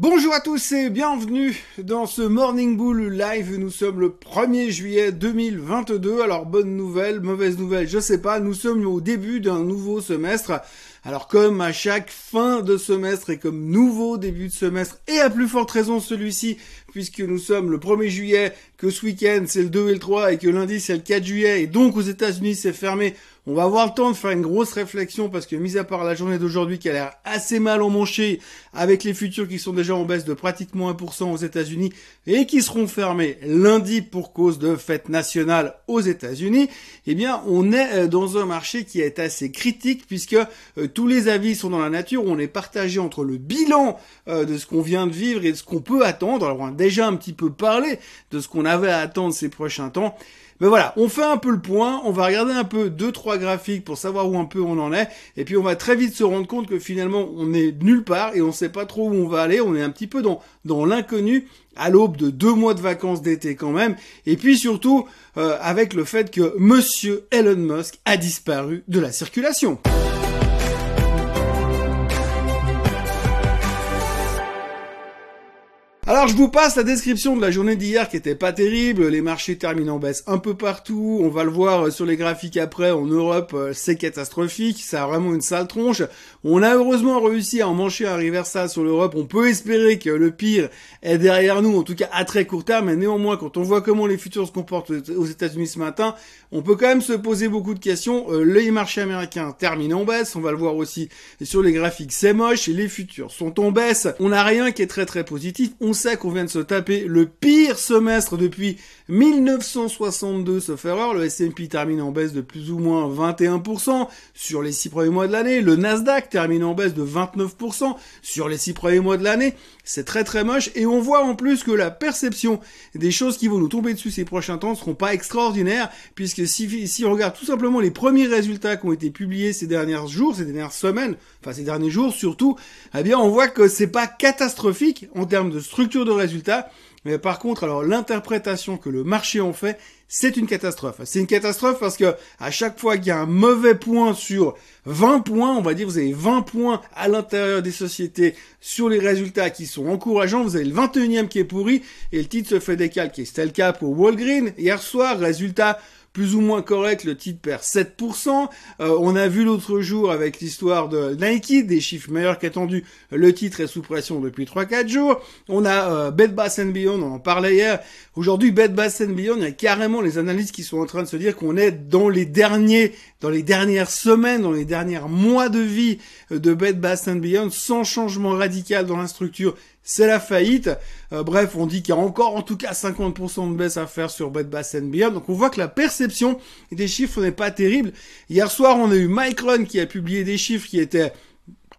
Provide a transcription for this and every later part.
Bonjour à tous et bienvenue dans ce Morning Bull Live. Nous sommes le 1er juillet 2022. Alors bonne nouvelle, mauvaise nouvelle, je sais pas. Nous sommes au début d'un nouveau semestre. Alors comme à chaque fin de semestre et comme nouveau début de semestre et à plus forte raison celui-ci puisque nous sommes le 1er juillet, que ce week-end c'est le 2 et le 3 et que lundi c'est le 4 juillet et donc aux États-Unis c'est fermé, on va avoir le temps de faire une grosse réflexion parce que mis à part la journée d'aujourd'hui qui a l'air assez mal emmanchée avec les futurs qui sont déjà en baisse de pratiquement 1% aux États-Unis et qui seront fermés lundi pour cause de fête nationale aux États-Unis, eh bien on est euh, dans un marché qui est assez critique puisque euh, tous les avis sont dans la nature, on est partagé entre le bilan euh, de ce qu'on vient de vivre et de ce qu'on peut attendre. Alors on a déjà un petit peu parlé de ce qu'on avait à attendre ces prochains temps. Mais voilà, on fait un peu le point, on va regarder un peu deux trois graphiques pour savoir où un peu on en est, et puis on va très vite se rendre compte que finalement on est nulle part et on sait pas trop où on va aller, on est un petit peu dans dans l'inconnu à l'aube de deux mois de vacances d'été quand même, et puis surtout euh, avec le fait que Monsieur Elon Musk a disparu de la circulation. Alors je vous passe la description de la journée d'hier qui était pas terrible, les marchés terminent en baisse un peu partout, on va le voir euh, sur les graphiques après, en Europe euh, c'est catastrophique, ça a vraiment une sale tronche. On a heureusement réussi à en mancher un reversal sur l'Europe, on peut espérer que le pire est derrière nous, en tout cas à très court terme, mais néanmoins quand on voit comment les futurs se comportent aux États-Unis ce matin, on peut quand même se poser beaucoup de questions. Euh, les marchés américains terminent en baisse, on va le voir aussi sur les graphiques, c'est moche, les futurs sont en baisse, on n'a rien qui est très très positif, sait qu'on vient de se taper le pire semestre depuis 1962, sauf erreur. Le S&P termine en baisse de plus ou moins 21% sur les six premiers mois de l'année. Le Nasdaq termine en baisse de 29% sur les six premiers mois de l'année. C'est très très moche. Et on voit en plus que la perception des choses qui vont nous tomber dessus ces prochains temps ne seront pas extraordinaires, puisque si, si on regarde tout simplement les premiers résultats qui ont été publiés ces derniers jours, ces dernières semaines, enfin ces derniers jours surtout, eh bien on voit que c'est pas catastrophique en termes de structure de résultats. Mais par contre, alors l'interprétation que le marché en fait, c'est une catastrophe. C'est une catastrophe parce que à chaque fois qu'il y a un mauvais point sur 20 points, on va dire vous avez 20 points à l'intérieur des sociétés sur les résultats qui sont encourageants, vous avez le 21e qui est pourri et le titre se fait décalquer. C'était le cas pour Walgreen hier soir, résultat plus ou moins correct, le titre perd 7%. Euh, on a vu l'autre jour avec l'histoire de Nike, des chiffres meilleurs qu'attendus, le titre est sous pression depuis 3-4 jours. On a euh, Bed Bath Beyond, on en parlait hier. Aujourd'hui, Bed Bath Beyond, il y a carrément les analystes qui sont en train de se dire qu'on est dans les derniers, dans les dernières semaines, dans les derniers mois de vie de Bed Bath Beyond, sans changement radical dans la structure c'est la faillite. Euh, bref, on dit qu'il y a encore en tout cas 50% de baisse à faire sur Bed Bath Beyond. Donc on voit que la perception des chiffres n'est pas terrible. Hier soir, on a eu Mike Run qui a publié des chiffres qui étaient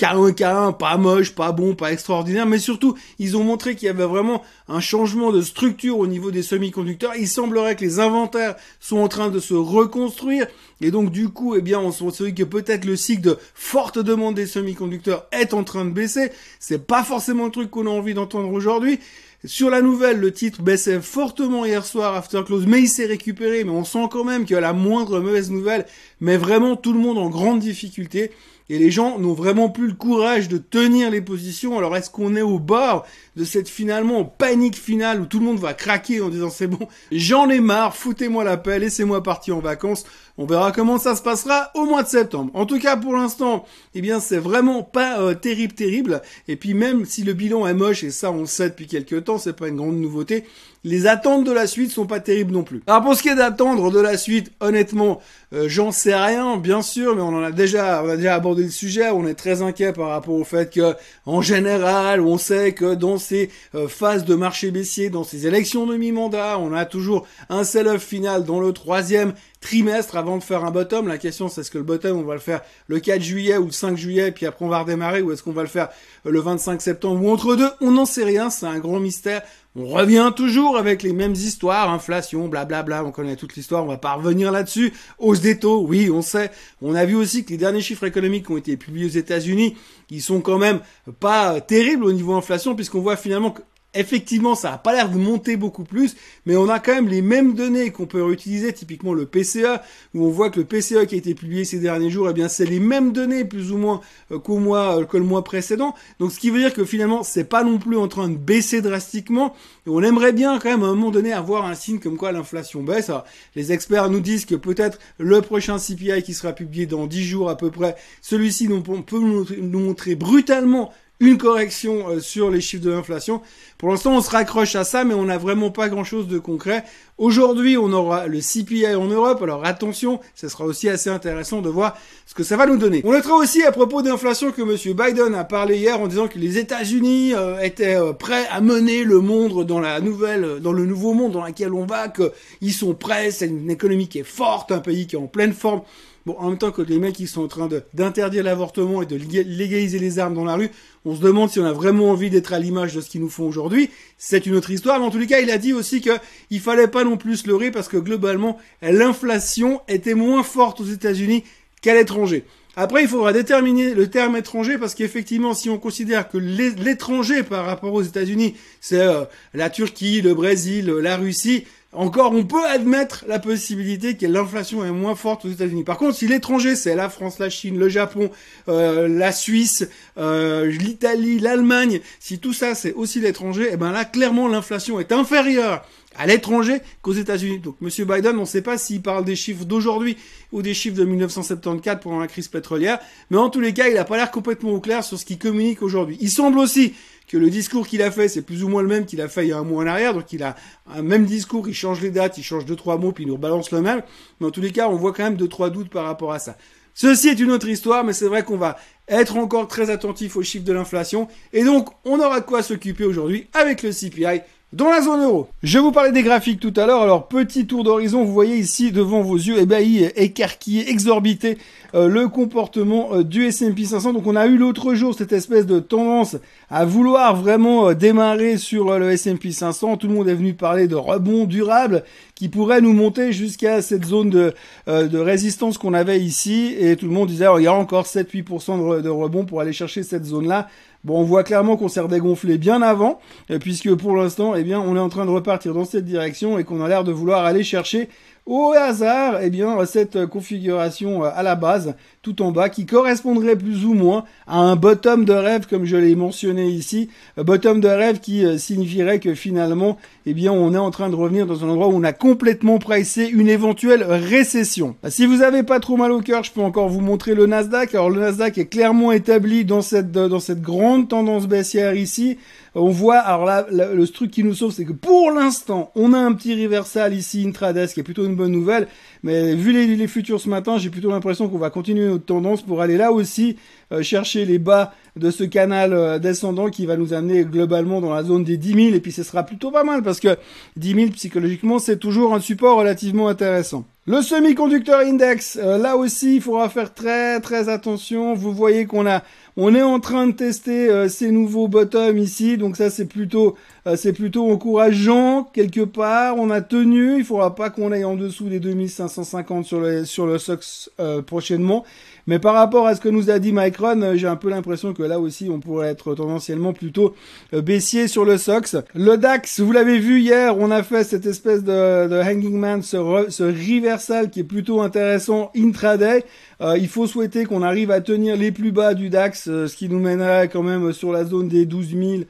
K1, K1, pas moche, pas bon, pas extraordinaire, mais surtout, ils ont montré qu'il y avait vraiment un changement de structure au niveau des semi-conducteurs. Il semblerait que les inventaires sont en train de se reconstruire, et donc du coup, eh bien, on se dit que peut-être le cycle de forte demande des semi-conducteurs est en train de baisser. C'est pas forcément le truc qu'on a envie d'entendre aujourd'hui. Sur la nouvelle, le titre baissait fortement hier soir after close, mais il s'est récupéré. Mais on sent quand même qu'il la moindre mauvaise nouvelle, mais vraiment tout le monde en grande difficulté et les gens n'ont vraiment plus le courage de tenir les positions. Alors est-ce qu'on est au bord de cette finalement panique finale où tout le monde va craquer en disant c'est bon, j'en ai marre, foutez-moi la paix, laissez-moi partir en vacances. On verra comment ça se passera au mois de septembre. En tout cas, pour l'instant, eh bien, c'est vraiment pas euh, terrible, terrible. Et puis même si le bilan est moche, et ça on le sait depuis quelques temps, c'est pas une grande nouveauté, les attentes de la suite sont pas terribles non plus. Alors pour ce qui est d'attendre de la suite, honnêtement, euh, j'en sais rien, bien sûr, mais on en a déjà, on a déjà abordé le sujet. On est très inquiet par rapport au fait que, en général, on sait que dans ces euh, phases de marché baissier, dans ces élections de mi-mandat, on a toujours un sell-off final dans le troisième trimestre avant de faire un bottom. La question c'est est-ce que le bottom on va le faire le 4 juillet ou le 5 juillet puis après on va redémarrer ou est-ce qu'on va le faire le 25 septembre ou entre deux? On n'en sait rien, c'est un grand mystère. On revient toujours avec les mêmes histoires, inflation, blablabla, on connaît toute l'histoire, on va pas revenir là-dessus. Hausse des taux, oui, on sait. On a vu aussi que les derniers chiffres économiques qui ont été publiés aux États-Unis, ils sont quand même pas terribles au niveau inflation puisqu'on voit finalement que Effectivement, ça a pas l'air de monter beaucoup plus, mais on a quand même les mêmes données qu'on peut réutiliser, typiquement le PCE, où on voit que le PCE qui a été publié ces derniers jours, eh bien, c'est les mêmes données, plus ou moins, euh, qu'au mois, euh, que le mois précédent. Donc, ce qui veut dire que finalement, c'est pas non plus en train de baisser drastiquement. On aimerait bien, quand même, à un moment donné, avoir un signe comme quoi l'inflation baisse. les experts nous disent que peut-être le prochain CPI qui sera publié dans 10 jours à peu près, celui-ci peut nous montrer brutalement une correction euh, sur les chiffres de l'inflation. Pour l'instant, on se raccroche à ça, mais on n'a vraiment pas grand-chose de concret. Aujourd'hui, on aura le CPI en Europe. Alors attention, ce sera aussi assez intéressant de voir ce que ça va nous donner. On notera aussi à propos d'inflation que M. Biden a parlé hier en disant que les États-Unis euh, étaient euh, prêts à mener le monde dans la nouvelle, dans le nouveau monde dans lequel on va, qu'ils sont prêts. C'est une économie qui est forte, un pays qui est en pleine forme. Bon, en même temps que les mecs qui sont en train d'interdire l'avortement et de légaliser les armes dans la rue, on se demande si on a vraiment envie d'être à l'image de ce qu'ils nous font aujourd'hui. C'est une autre histoire, mais en tous les cas, il a dit aussi qu'il fallait pas non plus se leurrer parce que globalement, l'inflation était moins forte aux États-Unis qu'à l'étranger. Après, il faudra déterminer le terme étranger parce qu'effectivement, si on considère que l'étranger par rapport aux États-Unis, c'est euh, la Turquie, le Brésil, la Russie, encore, on peut admettre la possibilité que l'inflation est moins forte aux États-Unis. Par contre, si l'étranger, c'est la France, la Chine, le Japon, euh, la Suisse, euh, l'Italie, l'Allemagne, si tout ça c'est aussi l'étranger, eh ben là, clairement, l'inflation est inférieure à l'étranger qu'aux États-Unis. Donc, Monsieur Biden, on ne sait pas s'il parle des chiffres d'aujourd'hui ou des chiffres de 1974 pendant la crise pétrolière, mais en tous les cas, il n'a pas l'air complètement au clair sur ce qu'il communique aujourd'hui. Il semble aussi que le discours qu'il a fait, c'est plus ou moins le même qu'il a fait il y a un mois en arrière. Donc il a un même discours, il change les dates, il change deux trois mots, puis il nous rebalance le même. Mais en tous les cas, on voit quand même deux trois doutes par rapport à ça. Ceci est une autre histoire, mais c'est vrai qu'on va être encore très attentif aux chiffres de l'inflation. Et donc, on aura de quoi s'occuper aujourd'hui avec le CPI dans la zone euro. Je vous parlais des graphiques tout à l'heure, alors petit tour d'horizon, vous voyez ici devant vos yeux ébahis, écarquillés, exorbité, euh, le comportement euh, du S&P 500. Donc on a eu l'autre jour cette espèce de tendance à vouloir vraiment euh, démarrer sur le S&P 500. Tout le monde est venu parler de rebond durable qui pourrait nous monter jusqu'à cette zone de, de résistance qu'on avait ici. Et tout le monde disait, oh, il y a encore 7-8% de, de rebond pour aller chercher cette zone-là. Bon, on voit clairement qu'on s'est redégonflé bien avant, puisque pour l'instant, eh bien, on est en train de repartir dans cette direction et qu'on a l'air de vouloir aller chercher au hasard, eh bien, cette configuration euh, à la base, tout en bas, qui correspondrait plus ou moins à un bottom de rêve, comme je l'ai mentionné ici. bottom de rêve qui euh, signifierait que finalement, eh bien, on est en train de revenir dans un endroit où on a complètement pricé une éventuelle récession. Si vous avez pas trop mal au cœur, je peux encore vous montrer le Nasdaq. Alors, le Nasdaq est clairement établi dans cette, dans cette grande tendance baissière ici. On voit, alors là, le truc qui nous sauve, c'est que pour l'instant, on a un petit reversal ici intraday, ce qui est plutôt une bonne nouvelle. Mais vu les, les futurs ce matin, j'ai plutôt l'impression qu'on va continuer notre tendance pour aller là aussi euh, chercher les bas de ce canal euh, descendant qui va nous amener globalement dans la zone des 10 000 et puis ce sera plutôt pas mal parce que 10 000 psychologiquement c'est toujours un support relativement intéressant. Le semi-conducteur index, euh, là aussi il faudra faire très très attention. Vous voyez qu'on a on est en train de tester ces nouveaux bottoms ici, donc ça c'est plutôt c'est plutôt encourageant quelque part. On a tenu, il faudra pas qu'on aille en dessous des 2550 sur le sur le SOX prochainement. Mais par rapport à ce que nous a dit Micron, euh, j'ai un peu l'impression que là aussi, on pourrait être tendanciellement plutôt euh, baissier sur le SOX. Le DAX, vous l'avez vu hier, on a fait cette espèce de, hanging man, ce, ce reversal qui est plutôt intéressant intraday. Euh, il faut souhaiter qu'on arrive à tenir les plus bas du DAX, ce qui nous mènerait quand même sur la zone des 12 000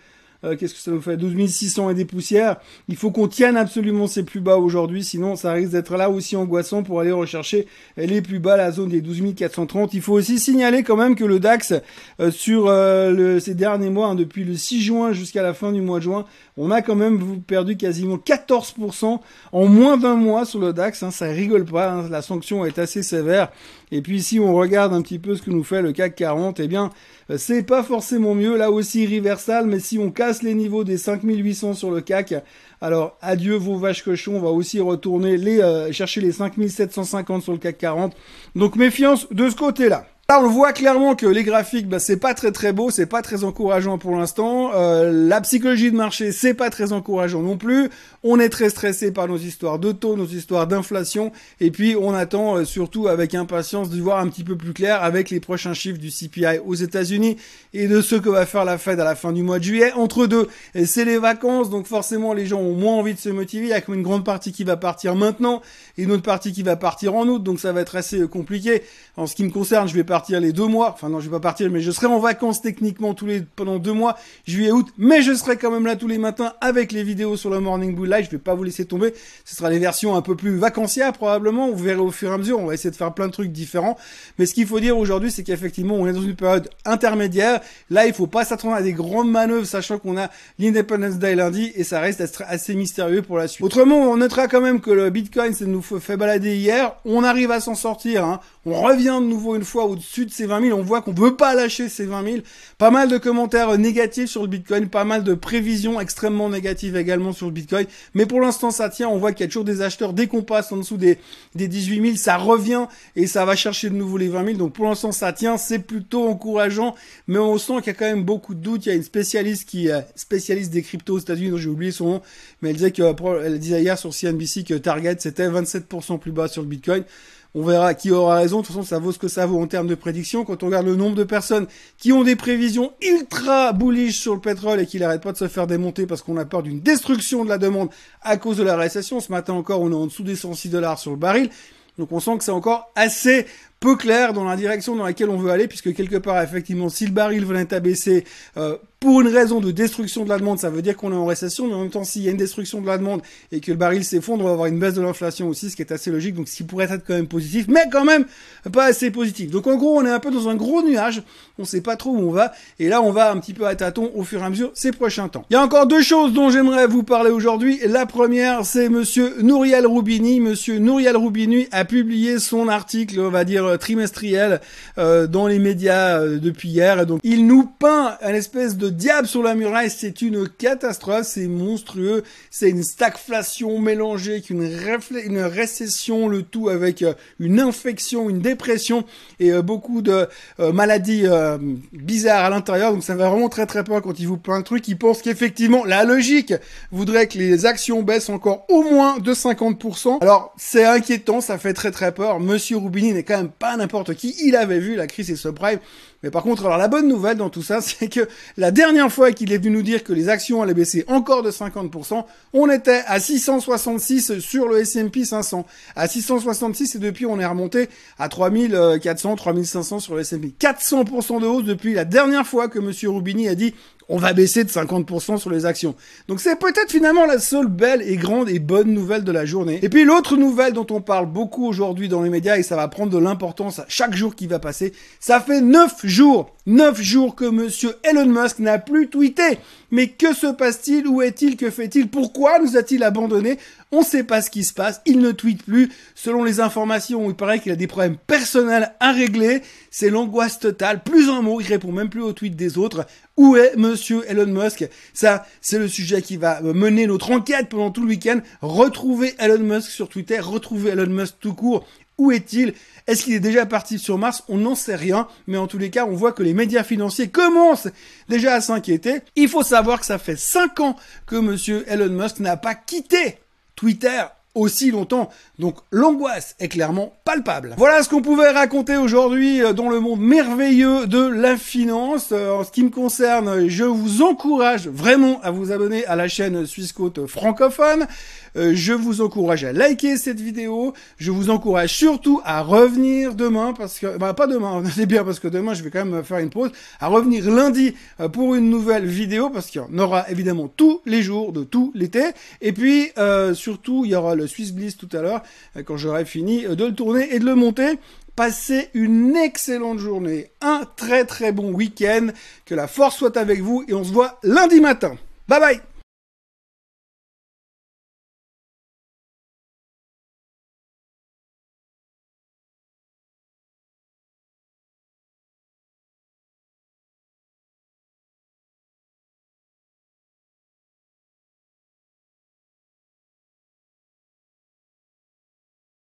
euh, qu'est-ce que ça nous fait 12 600 et des poussières. Il faut qu'on tienne absolument ces plus bas aujourd'hui, sinon ça risque d'être là aussi angoissant pour aller rechercher les plus bas, la zone des 12 430. Il faut aussi signaler quand même que le DAX, euh, sur euh, ces derniers mois, hein, depuis le 6 juin jusqu'à la fin du mois de juin, on a quand même perdu quasiment 14% en moins d'un mois sur le DAX. Hein, ça rigole pas, hein, la sanction est assez sévère. Et puis si on regarde un petit peu ce que nous fait le CAC 40, eh bien c'est pas forcément mieux. Là aussi reversal, mais si on casse les niveaux des 5800 sur le CAC, alors adieu vos vaches cochons, on va aussi retourner les euh, chercher les 5750 sur le CAC 40. Donc méfiance de ce côté-là. Là, on voit clairement que les graphiques, bah, c'est pas très très beau, c'est pas très encourageant pour l'instant. Euh, la psychologie de marché, c'est pas très encourageant non plus. On est très stressé par nos histoires de taux, nos histoires d'inflation, et puis on attend euh, surtout avec impatience de voir un petit peu plus clair avec les prochains chiffres du CPI aux États-Unis et de ce que va faire la Fed à la fin du mois de juillet. Entre deux, c'est les vacances, donc forcément les gens ont moins envie de se motiver. Il y a comme une grande partie qui va partir maintenant et une autre partie qui va partir en août, donc ça va être assez euh, compliqué. En ce qui me concerne, je vais partir partir les deux mois. Enfin non, je vais pas partir, mais je serai en vacances techniquement tous les pendant deux mois, juillet, août. Mais je serai quand même là tous les matins avec les vidéos sur le Morning Bull Live. Je vais pas vous laisser tomber. Ce sera les versions un peu plus vacancières probablement. Vous verrez au fur et à mesure. On va essayer de faire plein de trucs différents. Mais ce qu'il faut dire aujourd'hui, c'est qu'effectivement, on est dans une période intermédiaire. Là, il faut pas s'attendre à des grandes manœuvres, sachant qu'on a l'Independence Day lundi et ça reste assez mystérieux pour la suite. Autrement, on notera quand même que le Bitcoin, ça nous fait balader hier. On arrive à s'en sortir. Hein. On revient de nouveau une fois au-dessus de ces 20 000. On voit qu'on veut pas lâcher ces 20 000. Pas mal de commentaires négatifs sur le Bitcoin, pas mal de prévisions extrêmement négatives également sur le Bitcoin. Mais pour l'instant, ça tient. On voit qu'il y a toujours des acheteurs. Dès qu'on passe en dessous des, des 18 000, ça revient et ça va chercher de nouveau les 20 000. Donc pour l'instant, ça tient. C'est plutôt encourageant. Mais on sent qu'il y a quand même beaucoup de doutes. Il y a une spécialiste qui est spécialiste des cryptos aux États-Unis, dont j'ai oublié son nom. Mais elle disait que, elle disait hier sur CNBC que Target, c'était 27% plus bas sur le Bitcoin. On verra qui aura raison. De toute façon, ça vaut ce que ça vaut en termes de prédiction. Quand on regarde le nombre de personnes qui ont des prévisions ultra bullish sur le pétrole et qui n'arrêtent pas de se faire démonter parce qu'on a peur d'une destruction de la demande à cause de la récession. Ce matin encore, on est en dessous des 106 dollars sur le baril. Donc on sent que c'est encore assez peu clair dans la direction dans laquelle on veut aller, puisque quelque part, effectivement, si le baril venait à baisser euh, pour une raison de destruction de la demande, ça veut dire qu'on est en récession, mais en même temps, s'il y a une destruction de la demande et que le baril s'effondre, on va avoir une baisse de l'inflation aussi, ce qui est assez logique, donc ce qui pourrait être quand même positif, mais quand même pas assez positif. Donc en gros, on est un peu dans un gros nuage, on sait pas trop où on va, et là, on va un petit peu à tâtons au fur et à mesure ces prochains temps. Il y a encore deux choses dont j'aimerais vous parler aujourd'hui. La première, c'est monsieur Nouriel Roubini. Monsieur Nouriel Roubini a publié son article, on va dire, trimestriel euh, dans les médias euh, depuis hier. Donc, il nous peint un espèce de diable sur la muraille, c'est une catastrophe, c'est monstrueux, c'est une stagflation mélangée avec une, une récession, le tout avec euh, une infection, une dépression et euh, beaucoup de euh, maladies bizarres à l'intérieur. Donc ça va vraiment très très peur quand il vous peint un truc. Il pense qu'effectivement la logique voudrait que les actions baissent encore au moins de 50%. Alors c'est inquiétant, ça fait très très peur. Monsieur Roubini n'est quand même pas n'importe qui. Il avait vu la crise et subprime. Mais par contre, alors la bonne nouvelle dans tout ça, c'est que la dernière fois qu'il est venu nous dire que les actions allaient baisser encore de 50%, on était à 666 sur le S&P 500. À 666 et depuis on est remonté à 3400, 3500 sur le S&P. 400% de hausse depuis la dernière fois que monsieur Rubini a dit on va baisser de 50% sur les actions. Donc c'est peut-être finalement la seule belle et grande et bonne nouvelle de la journée. Et puis l'autre nouvelle dont on parle beaucoup aujourd'hui dans les médias et ça va prendre de l'importance à chaque jour qui va passer, ça fait 9 jours, 9 jours que monsieur Elon Musk n'a plus tweeté. Mais que se passe-t-il? Où est-il? Que fait-il? Pourquoi nous a-t-il abandonné? On ne sait pas ce qui se passe. Il ne tweete plus. Selon les informations, il paraît qu'il a des problèmes personnels à régler. C'est l'angoisse totale. Plus un mot, il répond même plus aux tweets des autres. Où est monsieur Elon Musk? Ça, c'est le sujet qui va mener notre enquête pendant tout le week-end. Retrouver Elon Musk sur Twitter, retrouver Elon Musk tout court. Où est-il? Est-ce qu'il est déjà parti sur Mars? On n'en sait rien, mais en tous les cas, on voit que les médias financiers commencent déjà à s'inquiéter. Il faut savoir que ça fait 5 ans que monsieur Elon Musk n'a pas quitté Twitter aussi longtemps. Donc l'angoisse est clairement palpable. Voilà ce qu'on pouvait raconter aujourd'hui euh, dans le monde merveilleux de la finance. Euh, en ce qui me concerne, je vous encourage vraiment à vous abonner à la chaîne Suisse Côte francophone. Euh, je vous encourage à liker cette vidéo. Je vous encourage surtout à revenir demain parce que, bah pas demain, c'est bien parce que demain je vais quand même faire une pause. À revenir lundi pour une nouvelle vidéo parce qu'il y en aura évidemment tous les jours de tout l'été. Et puis surtout il y aura Swiss Bliss tout à l'heure, euh, quand j'aurai fini euh, de le tourner et de le monter. Passez une excellente journée, un très très bon week-end, que la force soit avec vous et on se voit lundi matin. Bye bye